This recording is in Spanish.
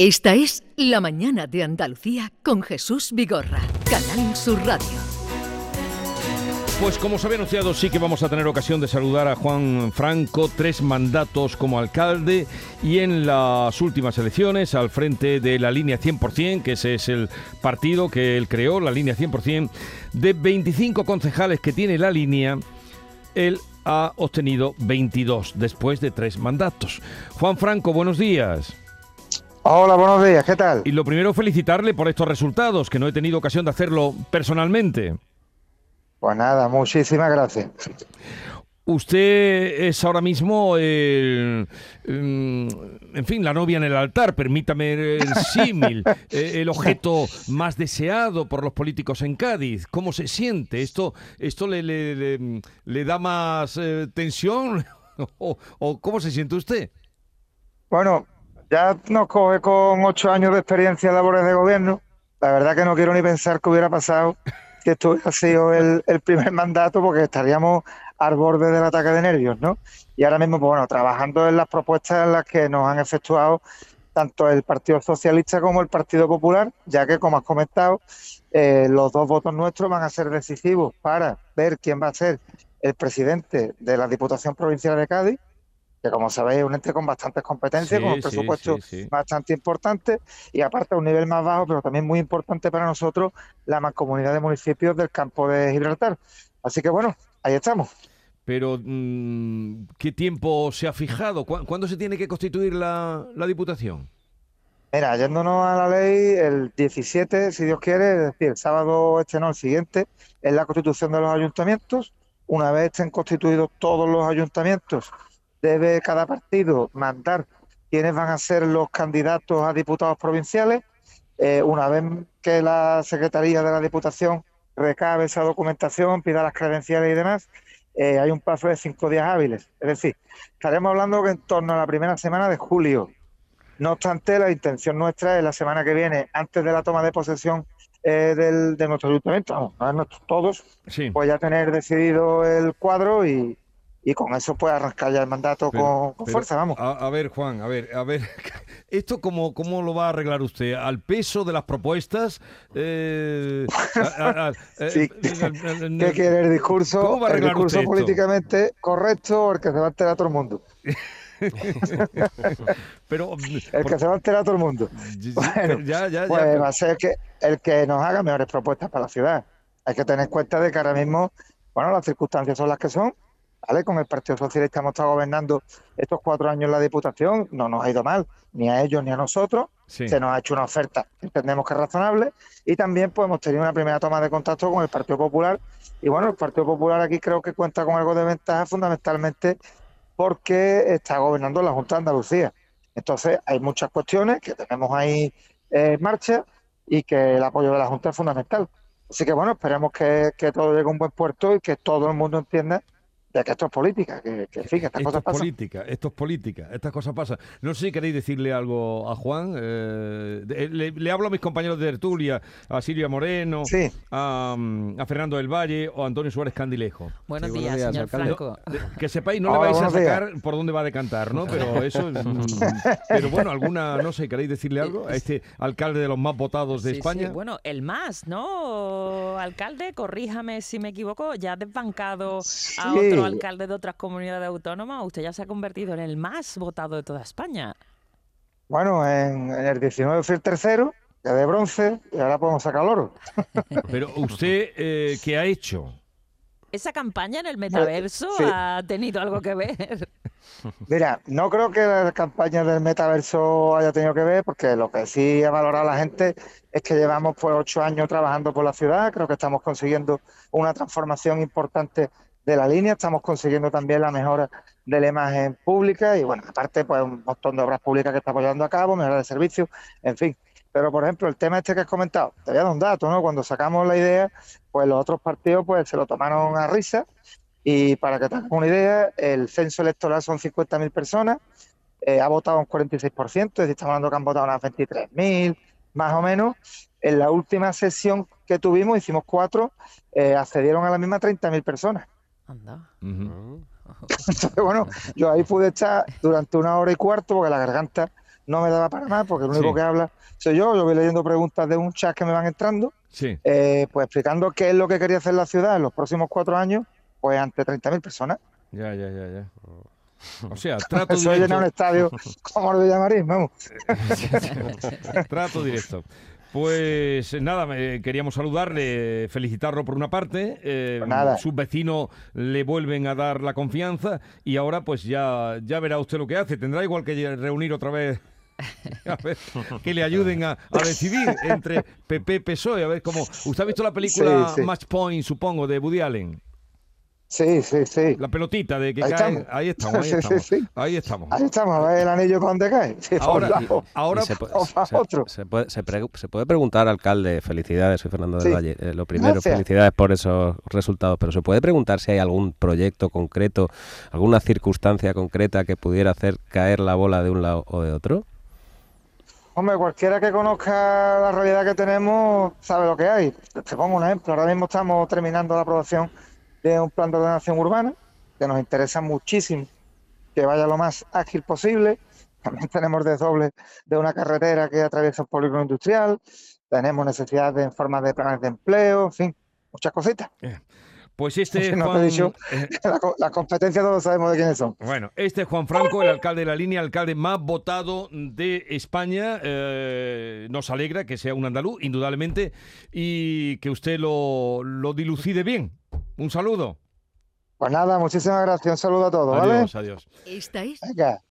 Esta es La Mañana de Andalucía con Jesús Vigorra, Canal Sur Radio. Pues como se había anunciado, sí que vamos a tener ocasión de saludar a Juan Franco, tres mandatos como alcalde y en las últimas elecciones al frente de la línea 100%, que ese es el partido que él creó, la línea 100%, de 25 concejales que tiene la línea, él ha obtenido 22 después de tres mandatos. Juan Franco, buenos días. Hola, buenos días, ¿qué tal? Y lo primero, felicitarle por estos resultados, que no he tenido ocasión de hacerlo personalmente. Pues nada, muchísimas gracias. Usted es ahora mismo, mm, en fin, la novia en el altar, permítame el símil, eh, el objeto más deseado por los políticos en Cádiz. ¿Cómo se siente? ¿Esto, esto le, le, da más eh, tensión? ¿O, cómo se siente usted? Bueno, ya nos coge con ocho años de experiencia en labores de gobierno. La verdad que no quiero ni pensar qué hubiera pasado que esto ha sido el, primer mandato porque estaríamos al borde del ataque de nervios, ¿no? Y ahora mismo, pues bueno, trabajando en las propuestas en las que nos han efectuado tanto el Partido Socialista como el Partido Popular, ya que, como has comentado, eh, los dos votos nuestros van a ser decisivos para ver quién va a ser el presidente de la Diputación Provincial de Cádiz que como sabéis es un ente con bastantes competencias, con un presupuesto bastante importante y aparte a un nivel más bajo, pero también muy importante para nosotros, la mancomunidad de municipios del campo de Gibraltar. Así que bueno, ahí estamos. Pero, mm, ¿qué tiempo se ha fijado? ¿Cuándo se tiene que constituir la, la Diputación? Mira, yéndonos a la ley, el 17, si Dios quiere, es decir, el sábado este no, el siguiente, es la constitución de los ayuntamientos. Una vez estén constituidos todos los ayuntamientos debe cada partido mandar quiénes van a ser los candidatos a diputados provinciales. Eh, una vez que la Secretaría de la Diputación recabe esa documentación, pida las credenciales y demás, eh, hay un plazo de cinco días hábiles. Es decir, estaremos hablando que en torno a la primera semana de julio. No obstante, la intención nuestra es la semana que viene, antes de la toma de posesión eh, del, de nuestro ayuntamiento, vamos, todos, pues ya tener decidido el cuadro y, y con eso puede arrancar ya el mandato con, fuerza, vamos. A, ver, Juan, a ver, a ver, ¿esto cómo, cómo lo va a arreglar usted? ¿Al peso de las propuestas? Eh, sí. ¿Qué quiere el discurso? ¿Cómo va a arreglar el discurso políticamente correcto o el que se va a enterar a todo el mundo? Pero, el que se va a enterar a todo el mundo. Bueno, ya, ya, pues va a ser que, el que nos haga mejores propuestas para la ciudad. Hay que tener en cuenta de que ahora mismo, bueno, las circunstancias son las que son con el Partido Socialista hemos estado gobernando estos cuatro años la Diputación, no nos ha ido mal, ni a ellos ni a nosotros. Se nos ha hecho una oferta, entendemos que es razonable, y también pues, hemos tenido una primera toma de contacto con el Partido Popular. Y bueno, el Partido Popular aquí creo que cuenta con algo de ventaja fundamentalmente porque está gobernando la Junta de Andalucía. Entonces hay muchas cuestiones que tenemos ahí en marcha y que el apoyo de la Junta es fundamental. Así que bueno, esperemos que, que todo llegue a un buen puerto y que todo el mundo entienda de que esto es política, que, que estas esto cosas es política, esto es política, estas cosas pasan. No sé si queréis decirle algo a Juan. Eh, le, hablo a mis compañeros de tertulia, a Silvia Moreno, a, Fernando del Valle o a Antonio Suárez Candilejo. Buenos, días, señor Franco. que sepáis, no le vais a sacar por dónde va a decantar, ¿no? Pero eso mm, Pero bueno, alguna, no sé, ¿queréis decirle algo a este alcalde de los más votados de España? bueno, el más, ¿no? Alcalde, corríjame si me equivoco, ya ha desbancado a otro alcalde de otras comunidades autónomas, usted ya se ha convertido en el más votado de toda España. Bueno, en, el 19 fue el tercero, ya de bronce, y ahora podemos sacar oro. Pero usted, eh, ¿qué ha hecho? ¿Esa campaña en el metaverso ha tenido algo que ver? Mira, no creo que la campaña del metaverso haya tenido que ver, porque lo que sí ha valorado la gente es que llevamos pues ocho años trabajando por la ciudad, creo que estamos consiguiendo una transformación importante de la línea, estamos consiguiendo también la mejora de la imagen pública y bueno, aparte pues un montón de obras públicas que estamos llevando a cabo, mejora de servicios, en fin. Pero por ejemplo, el tema este que has comentado, te voy a dar un dato, ¿no? Cuando sacamos la idea, pues los otros partidos pues se lo tomaron a risa y para que tengas una idea, el censo electoral son 50.000 personas, eh, ha votado un 46%, es decir, estamos hablando que han votado unas 23.000, más o menos. En la última sesión que tuvimos, hicimos cuatro, eh, accedieron a la misma 30.000 personas. Anda. Entonces, bueno, yo ahí pude estar durante una hora y cuarto porque la garganta no me daba para nada porque el único Sí. que habla soy yo. Yo voy leyendo preguntas de un chat que me van entrando, Sí. eh, pues explicando qué es lo que quería hacer la ciudad en los próximos cuatro años, pues ante 30.000 personas. Ya, ya, ya, ya. O sea, trato Eso es llenar un directo. estadio como lo de Llamarín, vamos. Trato directo. Pues eh, nada, queríamos saludarle, felicitarlo por una parte. eh, nada. Sus vecinos le vuelven a dar la confianza y ahora pues ya, ya verá usted lo que hace. Tendrá igual que reunir otra vez. A ver, que le ayuden a, a decidir entre PP y PSOE. A ver cómo. ¿Usted ha visto la película Sí, sí. Match Point, supongo, de Woody Allen? Sí, sí, sí. La pelotita de que Ahí cae. estamos. Ahí estamos, ahí Sí, sí, estamos. sí. Ahí estamos. Ahí estamos, a ver el anillo para dónde cae. Ahora, lado. ahora se, pu- o para se- otro. se puede, se pre- se puede preguntar, alcalde, felicidades, soy Fernando del. Valle. Eh, lo primero, Gracias. felicidades por esos resultados, pero se puede preguntar si hay algún proyecto concreto, alguna circunstancia concreta que pudiera hacer caer la bola de un lado o de otro. Hombre, cualquiera que conozca la realidad que tenemos sabe lo que hay. Te pongo un ejemplo. Ahora mismo estamos terminando la aprobación un plan de ordenación urbana que nos interesa muchísimo que vaya lo más ágil posible. También tenemos desdoble de una carretera que atraviesa el polígono industrial. Tenemos necesidad de en forma de planes de empleo, en fin, muchas cositas. Pues este no Juan, dicho. eh, La todos sabemos de quiénes son. Bueno, este es Juan Franco, el alcalde de la línea, alcalde más votado de España. Eh, nos alegra que sea un andaluz, indudablemente, y que usted lo, lo dilucide bien. Un saludo. Pues nada, muchísimas gracias. Un saludo a todos, ¿vale? Adiós, adiós. Esta es Venga.